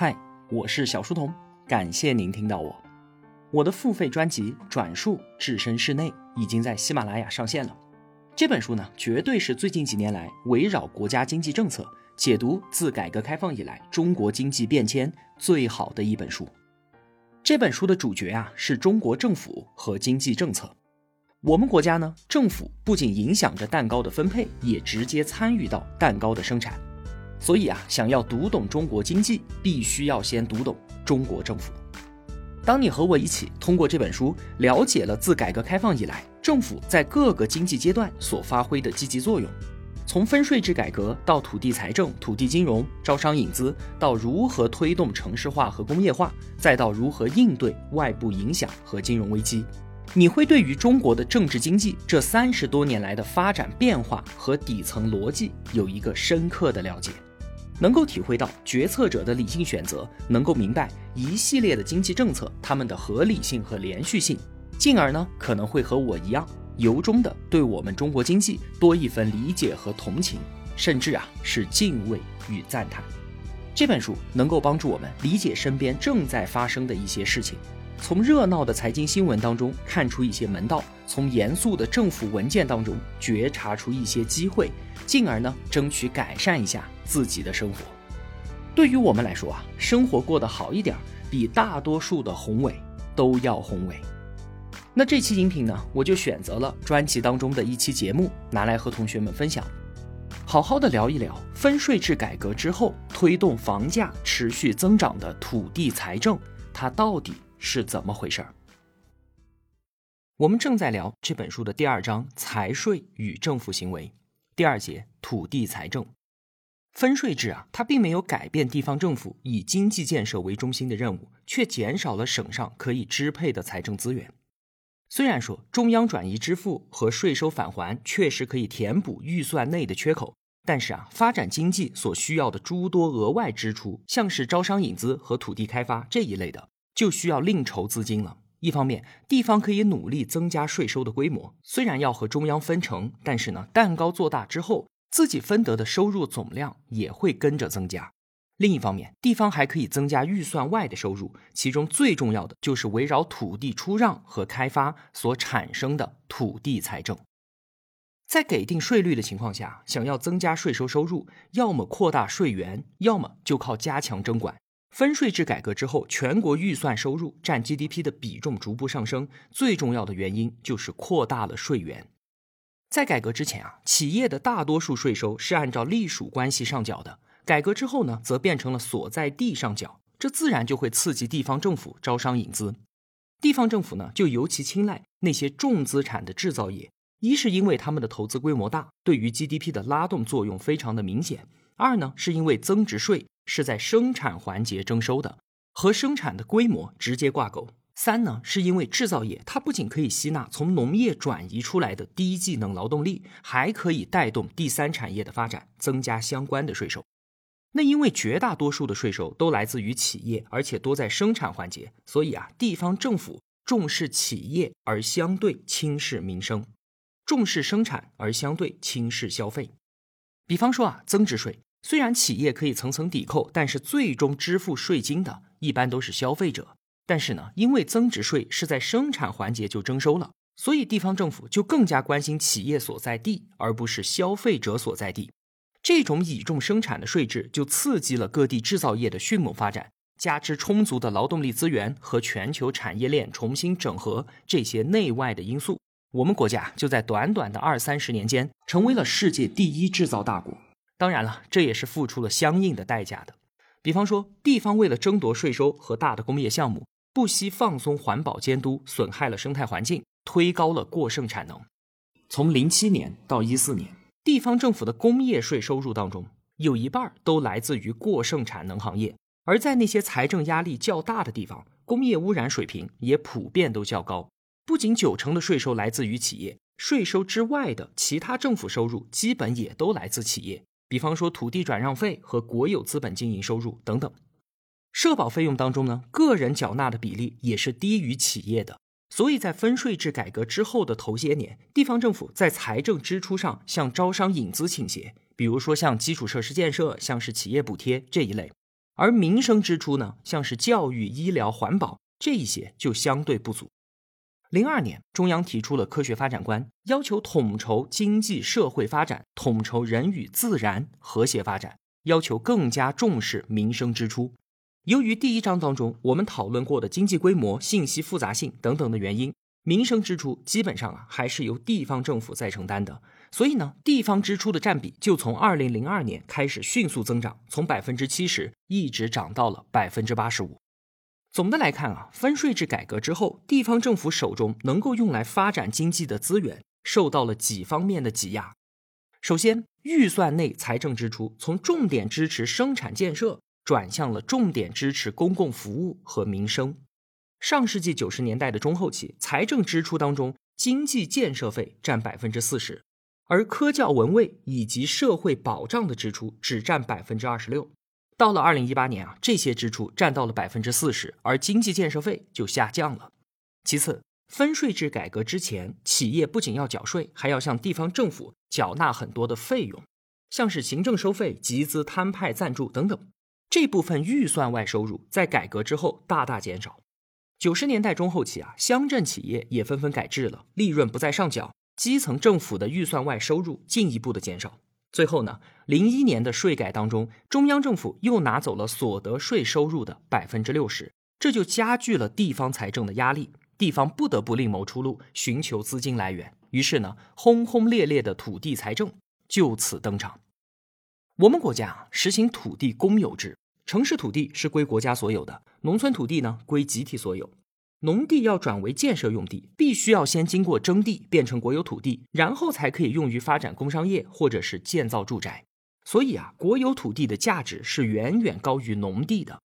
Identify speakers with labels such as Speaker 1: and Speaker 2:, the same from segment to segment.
Speaker 1: 嗨，我是小书童，感谢您听到我。我的付费专辑《转述置身事内》已经在喜马拉雅上线了。这本书呢，绝对是最近几年来围绕国家经济政策解读自改革开放以来中国经济变迁最好的一本书。这本书的主角啊，是中国政府和经济政策。我们国家呢，政府不仅影响着蛋糕的分配，也直接参与到蛋糕的生产。所以啊，想要读懂中国经济，必须要先读懂中国政府。当你和我一起通过这本书了解了自改革开放以来政府在各个经济阶段所发挥的积极作用，从分税制改革到土地财政、土地金融、招商引资，到如何推动城市化和工业化，再到如何应对外部影响和金融危机，你会对于中国的政治经济这三十多年来的发展变化和底层逻辑有一个深刻的了解。能够体会到决策者的理性选择，能够明白一系列的经济政策它们的合理性和连续性，进而呢可能会和我一样，由衷的对我们中国经济多一份理解和同情，甚至啊是敬畏与赞叹。这本书能够帮助我们理解身边正在发生的一些事情。从热闹的财经新闻当中看出一些门道，从严肃的政府文件当中觉察出一些机会，进而呢争取改善一下自己的生活。对于我们来说啊，生活过得好一点，比大多数的宏伟都要宏伟。那这期音频呢，我就选择了专辑当中的一期节目拿来和同学们分享，好好的聊一聊分税制改革之后推动房价持续增长的土地财政，它到底。是怎么回事儿？我们正在聊这本书的第二章“财税与政府行为”，第二节“土地财政”。分税制啊，它并没有改变地方政府以经济建设为中心的任务，却减少了省上可以支配的财政资源。虽然说中央转移支付和税收返还确实可以填补预算内的缺口，但是啊，发展经济所需要的诸多额外支出，像是招商引资和土地开发这一类的。就需要另筹资金了。一方面，地方可以努力增加税收的规模，虽然要和中央分成，但是呢，蛋糕做大之后，自己分得的收入总量也会跟着增加。另一方面，地方还可以增加预算外的收入，其中最重要的就是围绕土地出让和开发所产生的土地财政。在给定税率的情况下，想要增加税收收入，要么扩大税源，要么就靠加强征管。分税制改革之后，全国预算收入占 GDP 的比重逐步上升，最重要的原因就是扩大了税源。在改革之前啊，企业的大多数税收是按照隶属关系上缴的，改革之后呢，则变成了所在地上缴，这自然就会刺激地方政府招商引资。地方政府呢，就尤其青睐那些重资产的制造业，一是因为他们的投资规模大，对于 GDP 的拉动作用非常的明显；二呢，是因为增值税。是在生产环节征收的，和生产的规模直接挂钩。三呢，是因为制造业它不仅可以吸纳从农业转移出来的低技能劳动力，还可以带动第三产业的发展，增加相关的税收。那因为绝大多数的税收都来自于企业，而且多在生产环节，所以啊，地方政府重视企业而相对轻视民生，重视生产而相对轻视消费。比方说啊，增值税。虽然企业可以层层抵扣，但是最终支付税金的一般都是消费者。但是呢，因为增值税是在生产环节就征收了，所以地方政府就更加关心企业所在地，而不是消费者所在地。这种倚重生产的税制，就刺激了各地制造业的迅猛发展。加之充足的劳动力资源和全球产业链重新整合这些内外的因素，我们国家就在短短的二三十年间，成为了世界第一制造大国。当然了，这也是付出了相应的代价的。比方说，地方为了争夺税收和大的工业项目，不惜放松环保监督，损害了生态环境，推高了过剩产能。从零七年到一四年，地方政府的工业税收入当中，有一半都来自于过剩产能行业。而在那些财政压力较大的地方，工业污染水平也普遍都较高。不仅九成的税收来自于企业，税收之外的其他政府收入，基本也都来自企业。比方说土地转让费和国有资本经营收入等等，社保费用当中呢，个人缴纳的比例也是低于企业的。所以在分税制改革之后的头些年，地方政府在财政支出上向招商引资倾斜，比如说像基础设施建设、像是企业补贴这一类。而民生支出呢，像是教育、医疗、环保这一些就相对不足。零二年，中央提出了科学发展观，要求统筹经济社会发展，统筹人与自然和谐发展，要求更加重视民生支出。由于第一章当中我们讨论过的经济规模、信息复杂性等等的原因，民生支出基本上啊还是由地方政府在承担的。所以呢，地方支出的占比就从二零零二年开始迅速增长，从百分之七十一直涨到了百分之八十五。总的来看啊，分税制改革之后，地方政府手中能够用来发展经济的资源受到了几方面的挤压。首先，预算内财政支出从重点支持生产建设转向了重点支持公共服务和民生。上世纪九十年代的中后期，财政支出当中，经济建设费占百分之四十，而科教文卫以及社会保障的支出只占百分之二十六。到了二零一八年啊，这些支出占到了百分之四十，而经济建设费就下降了。其次，分税制改革之前，企业不仅要缴税，还要向地方政府缴纳很多的费用，像是行政收费、集资摊派、赞助等等。这部分预算外收入在改革之后大大减少。九十年代中后期啊，乡镇企业也纷纷改制了，利润不再上缴，基层政府的预算外收入进一步的减少。最后呢，零一年的税改当中，中央政府又拿走了所得税收入的百分之六十，这就加剧了地方财政的压力，地方不得不另谋出路，寻求资金来源。于是呢，轰轰烈烈的土地财政就此登场。我们国家实行土地公有制，城市土地是归国家所有的，农村土地呢归集体所有。农地要转为建设用地，必须要先经过征地，变成国有土地，然后才可以用于发展工商业或者是建造住宅。所以啊，国有土地的价值是远远高于农地的。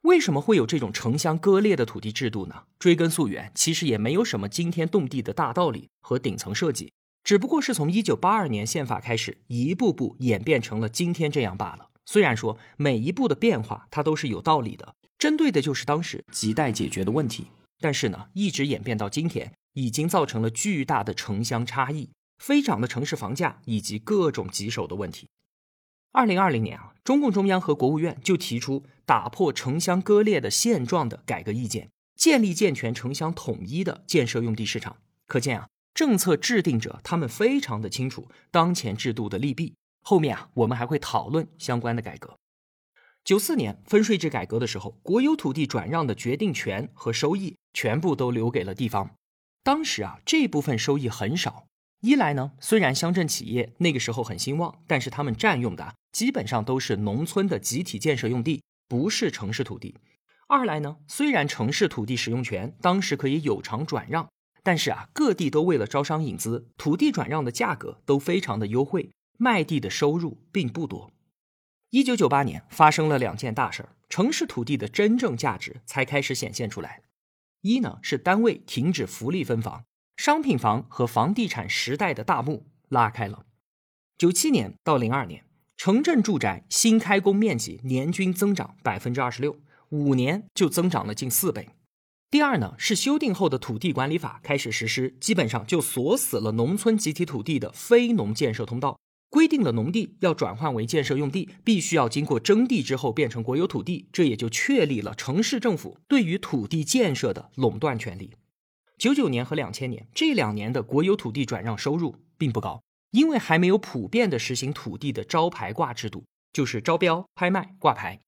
Speaker 1: 为什么会有这种城乡割裂的土地制度呢？追根溯源，其实也没有什么惊天动地的大道理和顶层设计，只不过是从一九八二年宪法开始，一步步演变成了今天这样罢了。虽然说每一步的变化它都是有道理的，针对的就是当时亟待解决的问题。但是呢，一直演变到今天，已经造成了巨大的城乡差异、飞涨的城市房价以及各种棘手的问题。二零二零年啊，中共中央和国务院就提出打破城乡割裂的现状的改革意见，建立健全城乡统一的建设用地市场。可见啊，政策制定者他们非常的清楚当前制度的利弊。后面啊，我们还会讨论相关的改革。九四年分税制改革的时候，国有土地转让的决定权和收益。全部都留给了地方。当时啊，这部分收益很少。一来呢，虽然乡镇企业那个时候很兴旺，但是他们占用的基本上都是农村的集体建设用地，不是城市土地。二来呢，虽然城市土地使用权当时可以有偿转让，但是啊，各地都为了招商引资，土地转让的价格都非常的优惠，卖地的收入并不多。一九九八年发生了两件大事儿，城市土地的真正价值才开始显现出来。一呢是单位停止福利分房，商品房和房地产时代的大幕拉开了。九七年到零二年，城镇住宅新开工面积年均增长百分之二十六，五年就增长了近四倍。第二呢是修订后的土地管理法开始实施，基本上就锁死了农村集体土地的非农建设通道。规定了农地要转换为建设用地，必须要经过征地之后变成国有土地，这也就确立了城市政府对于土地建设的垄断权利。九九年和两千年这两年的国有土地转让收入并不高，因为还没有普遍的实行土地的招牌挂制度，就是招标、拍卖、挂牌。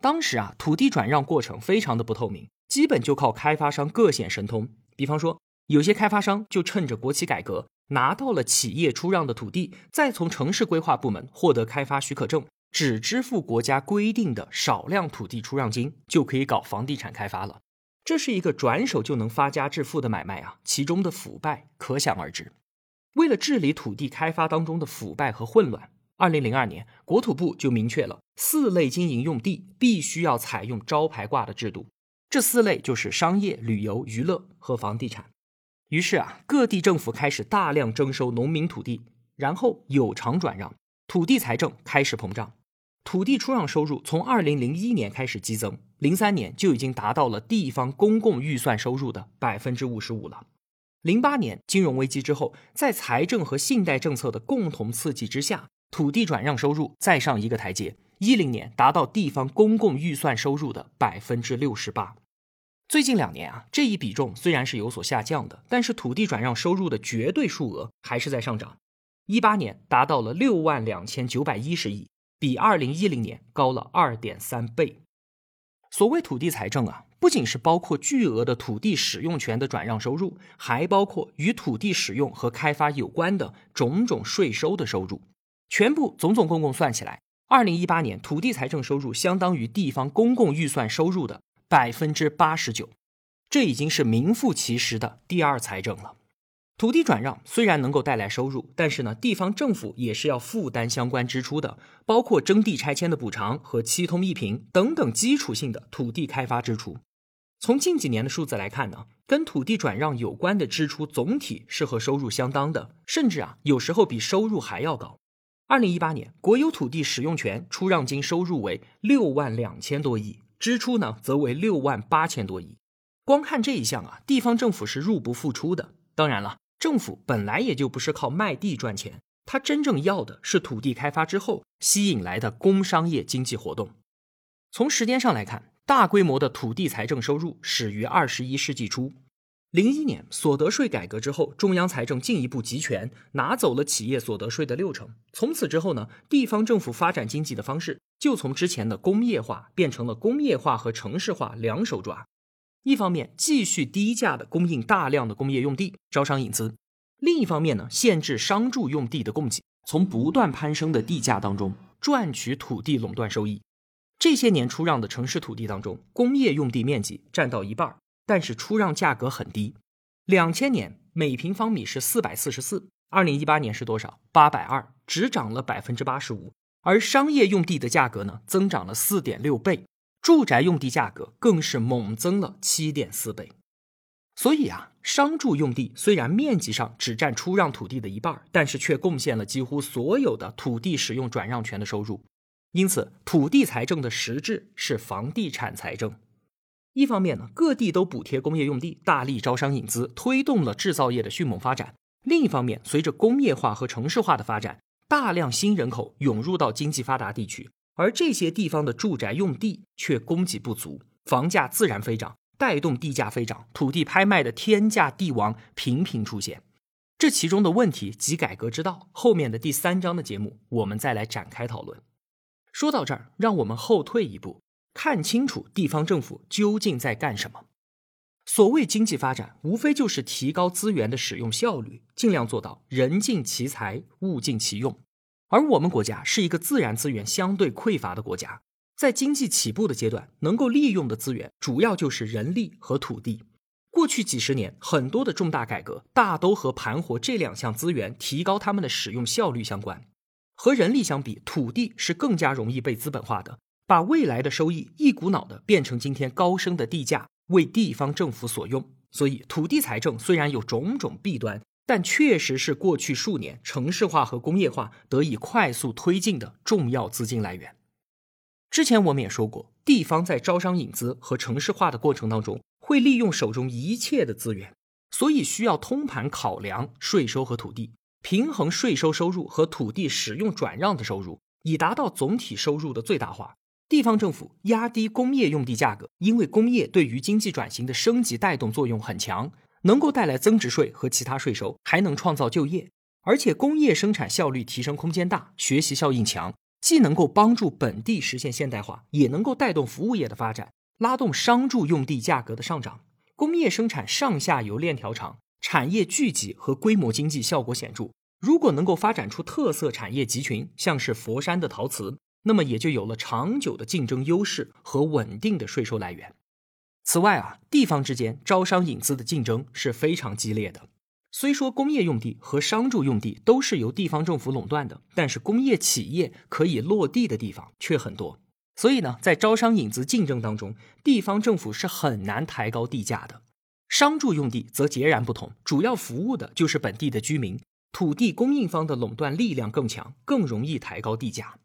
Speaker 1: 当时啊，土地转让过程非常的不透明，基本就靠开发商各显神通。比方说，有些开发商就趁着国企改革。拿到了企业出让的土地，再从城市规划部门获得开发许可证，只支付国家规定的少量土地出让金，就可以搞房地产开发了。这是一个转手就能发家致富的买卖啊！其中的腐败可想而知。为了治理土地开发当中的腐败和混乱，二零零二年国土部就明确了四类经营用地必须要采用招牌挂的制度。这四类就是商业、旅游、娱乐和房地产。于是啊，各地政府开始大量征收农民土地，然后有偿转让，土地财政开始膨胀，土地出让收入从二零零一年开始激增，零三年就已经达到了地方公共预算收入的百分之五十五了。零八年金融危机之后，在财政和信贷政策的共同刺激之下，土地转让收入再上一个台阶，一零年达到地方公共预算收入的百分之六十八。最近两年啊，这一比重虽然是有所下降的，但是土地转让收入的绝对数额还是在上涨。一八年达到了六万两千九百一十亿，比二零一零年高了二点三倍。所谓土地财政啊，不仅是包括巨额的土地使用权的转让收入，还包括与土地使用和开发有关的种种税收的收入。全部总总共共算起来，二零一八年土地财政收入相当于地方公共预算收入的百分之八十九，这已经是名副其实的第二财政了。土地转让虽然能够带来收入，但是呢，地方政府也是要负担相关支出的，包括征地拆迁的补偿和七通一平等等基础性的土地开发支出。从近几年的数字来看呢，跟土地转让有关的支出总体是和收入相当的，甚至啊，有时候比收入还要高。二零一八年，国有土地使用权出让金收入为六万两千多亿，支出呢则为六万八千多亿。光看这一项啊，地方政府是入不敷出的。当然了。政府本来也就不是靠卖地赚钱，它真正要的是土地开发之后吸引来的工商业经济活动。从时间上来看，大规模的土地财政收入始于二十一世纪初。零一年所得税改革之后，中央财政进一步集权，拿走了企业所得税的六成。从此之后呢，地方政府发展经济的方式就从之前的工业化变成了工业化和城市化两手抓。一方面继续低价的供应大量的工业用地，招商引资；另一方面呢，限制商住用地的供给，从不断攀升的地价当中赚取土地垄断收益。这些年出让的城市土地当中，工业用地面积占到一半，但是出让价格很低。两千年每平方米是四百四十四，二零一八年是多少？八百二，只涨了百分之八十五。而商业用地的价格呢，增长了四点六倍。住宅用地价格更是猛增了七点四倍，所以啊，商住用地虽然面积上只占出让土地的一半，但是却贡献了几乎所有的土地使用转让权的收入。因此，土地财政的实质是房地产财政。一方面呢，各地都补贴工业用地，大力招商引资，推动了制造业的迅猛发展；另一方面，随着工业化和城市化的发展，大量新人口涌入到经济发达地区。而这些地方的住宅用地却供给不足，房价自然飞涨，带动地价飞涨，土地拍卖的天价地王频频出现。这其中的问题及改革之道，后面的第三章的节目我们再来展开讨论。说到这儿，让我们后退一步，看清楚地方政府究竟在干什么。所谓经济发展，无非就是提高资源的使用效率，尽量做到人尽其才，物尽其用。而我们国家是一个自然资源相对匮乏的国家，在经济起步的阶段，能够利用的资源主要就是人力和土地。过去几十年，很多的重大改革大都和盘活这两项资源、提高它们的使用效率相关。和人力相比，土地是更加容易被资本化的，把未来的收益一股脑的变成今天高升的地价，为地方政府所用。所以，土地财政虽然有种种弊端。但确实是过去数年城市化和工业化得以快速推进的重要资金来源。之前我们也说过，地方在招商引资和城市化的过程当中，会利用手中一切的资源，所以需要通盘考量税收和土地，平衡税收收入和土地使用转让的收入，以达到总体收入的最大化。地方政府压低工业用地价格，因为工业对于经济转型的升级带动作用很强。能够带来增值税和其他税收，还能创造就业，而且工业生产效率提升空间大，学习效应强，既能够帮助本地实现现代化，也能够带动服务业的发展，拉动商住用地价格的上涨。工业生产上下游链条长，产业聚集和规模经济效果显著。如果能够发展出特色产业集群，像是佛山的陶瓷，那么也就有了长久的竞争优势和稳定的税收来源。此外啊，地方之间招商引资的竞争是非常激烈的。虽说工业用地和商住用地都是由地方政府垄断的，但是工业企业可以落地的地方却很多。所以呢，在招商引资竞争当中，地方政府是很难抬高地价的。商住用地则截然不同，主要服务的就是本地的居民，土地供应方的垄断力量更强，更容易抬高地价。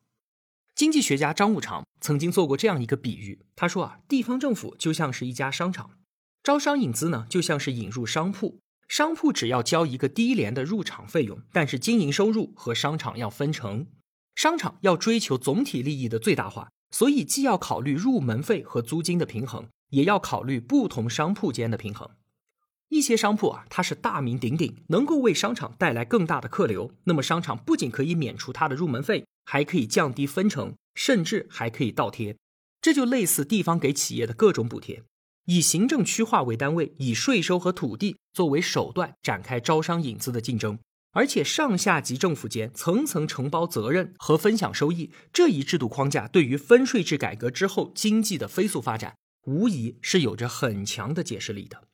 Speaker 1: 经济学家张五常曾经做过这样一个比喻，他说啊，地方政府就像是一家商场，招商引资呢就像是引入商铺，商铺只要交一个低廉的入场费用，但是经营收入和商场要分成。商场要追求总体利益的最大化，所以既要考虑入门费和租金的平衡，也要考虑不同商铺间的平衡。一些商铺啊，它是大名鼎鼎，能够为商场带来更大的客流，那么商场不仅可以免除它的入门费，还可以降低分成，甚至还可以倒贴。这就类似地方给企业的各种补贴，以行政区划为单位，以税收和土地作为手段展开招商引资的竞争，而且上下级政府间层层承包责任和分享收益，这一制度框架对于分税制改革之后经济的飞速发展，无疑是有着很强的解释力的。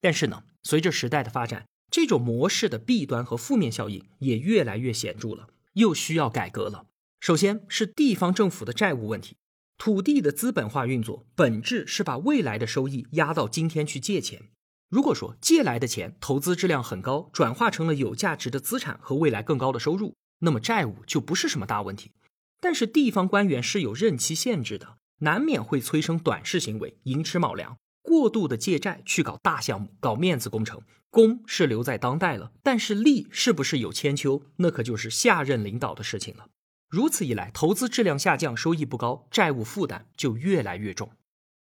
Speaker 1: 但是呢，随着时代的发展，这种模式的弊端和负面效应也越来越显著了，又需要改革了。首先是地方政府的债务问题，土地的资本化运作本质是把未来的收益压到今天去借钱。如果说借来的钱投资质量很高，转化成了有价值的资产和未来更高的收入，那么债务就不是什么大问题。但是地方官员是有任期限制的，难免会催生短视行为，寅吃卯粮。过度的借债去搞大项目、搞面子工程，功是留在当代了，但是利是不是有千秋，那可就是下任领导的事情了。如此一来，投资质量下降，收益不高，债务负担就越来越重。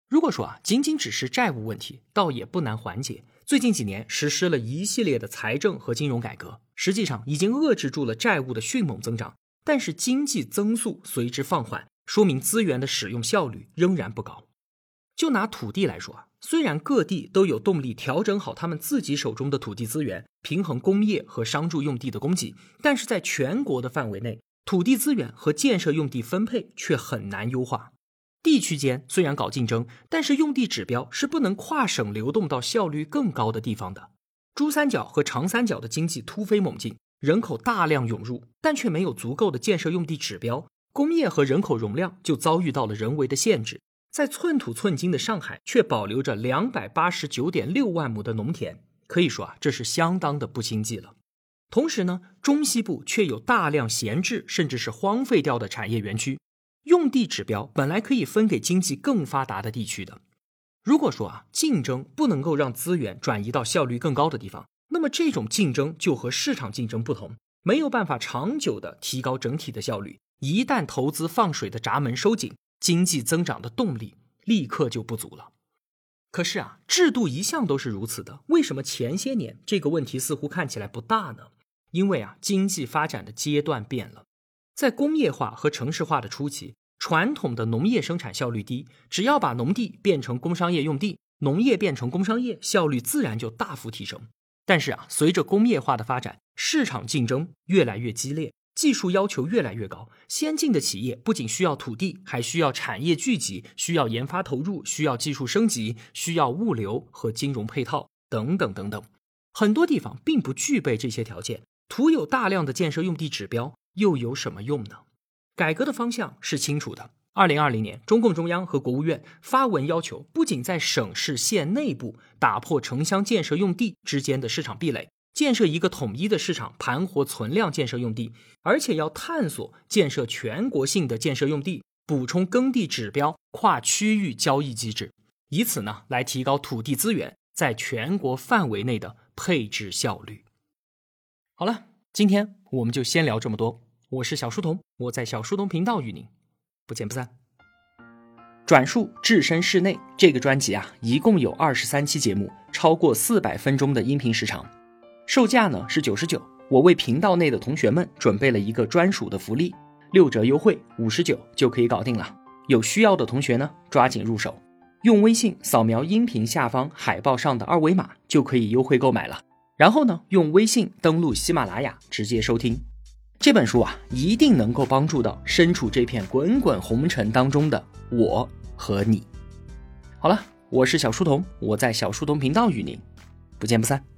Speaker 1: 如果说啊，仅仅只是债务问题，倒也不难缓解。最近几年实施了一系列的财政和金融改革，实际上已经遏制住了债务的迅猛增长，但是经济增速随之放缓，说明资源的使用效率仍然不高。就拿土地来说啊，虽然各地都有动力调整好他们自己手中的土地资源，平衡工业和商住用地的供给，但是在全国的范围内，土地资源和建设用地分配却很难优化。地区间虽然搞竞争，但是用地指标是不能跨省流动到效率更高的地方的。珠三角和长三角的经济突飞猛进，人口大量涌入，但却没有足够的建设用地指标，工业和人口容量就遭遇到了人为的限制。在寸土寸金的上海，却保留着两百八十九点六万亩的农田，可以说啊，这是相当的不经济了。同时呢，中西部却有大量闲置甚至是荒废掉的产业园区，用地指标本来可以分给经济更发达的地区的。如果说啊，竞争不能够让资源转移到效率更高的地方，那么这种竞争就和市场竞争不同，没有办法长久的提高整体的效率。一旦投资放水的闸门收紧。经济增长的动力立刻就不足了。可是啊，制度一向都是如此的，为什么前些年这个问题似乎看起来不大呢？因为啊，经济发展的阶段变了。在工业化和城市化的初期，传统的农业生产效率低，只要把农地变成工商业用地，农业变成工商业，效率自然就大幅提升。但是啊，随着工业化的发展，市场竞争越来越激烈。技术要求越来越高，先进的企业不仅需要土地，还需要产业聚集，需要研发投入，需要技术升级，需要物流和金融配套等等等等。很多地方并不具备这些条件，徒有大量的建设用地指标又有什么用呢？改革的方向是清楚的。二零二零年，中共中央和国务院发文要求，不仅在省市县内部打破城乡建设用地之间的市场壁垒。建设一个统一的市场，盘活存量建设用地，而且要探索建设全国性的建设用地，补充耕地指标，跨区域交易机制，以此呢来提高土地资源在全国范围内的配置效率。好了，今天我们就先聊这么多。我是小书童，我在小书童频道与您不见不散。转述置身室内这个专辑啊，一共有二十三期节目，超过四百分钟的音频时长。售价呢是九十九，我为频道内的同学们准备了一个专属的福利，六折优惠，五十九就可以搞定了。有需要的同学呢，抓紧入手，用微信扫描音频下方海报上的二维码就可以优惠购买了。然后呢，用微信登录喜马拉雅直接收听这本书啊，一定能够帮助到身处这片滚滚红尘当中的我和你。好了，我是小书童，我在小书童频道与您不见不散。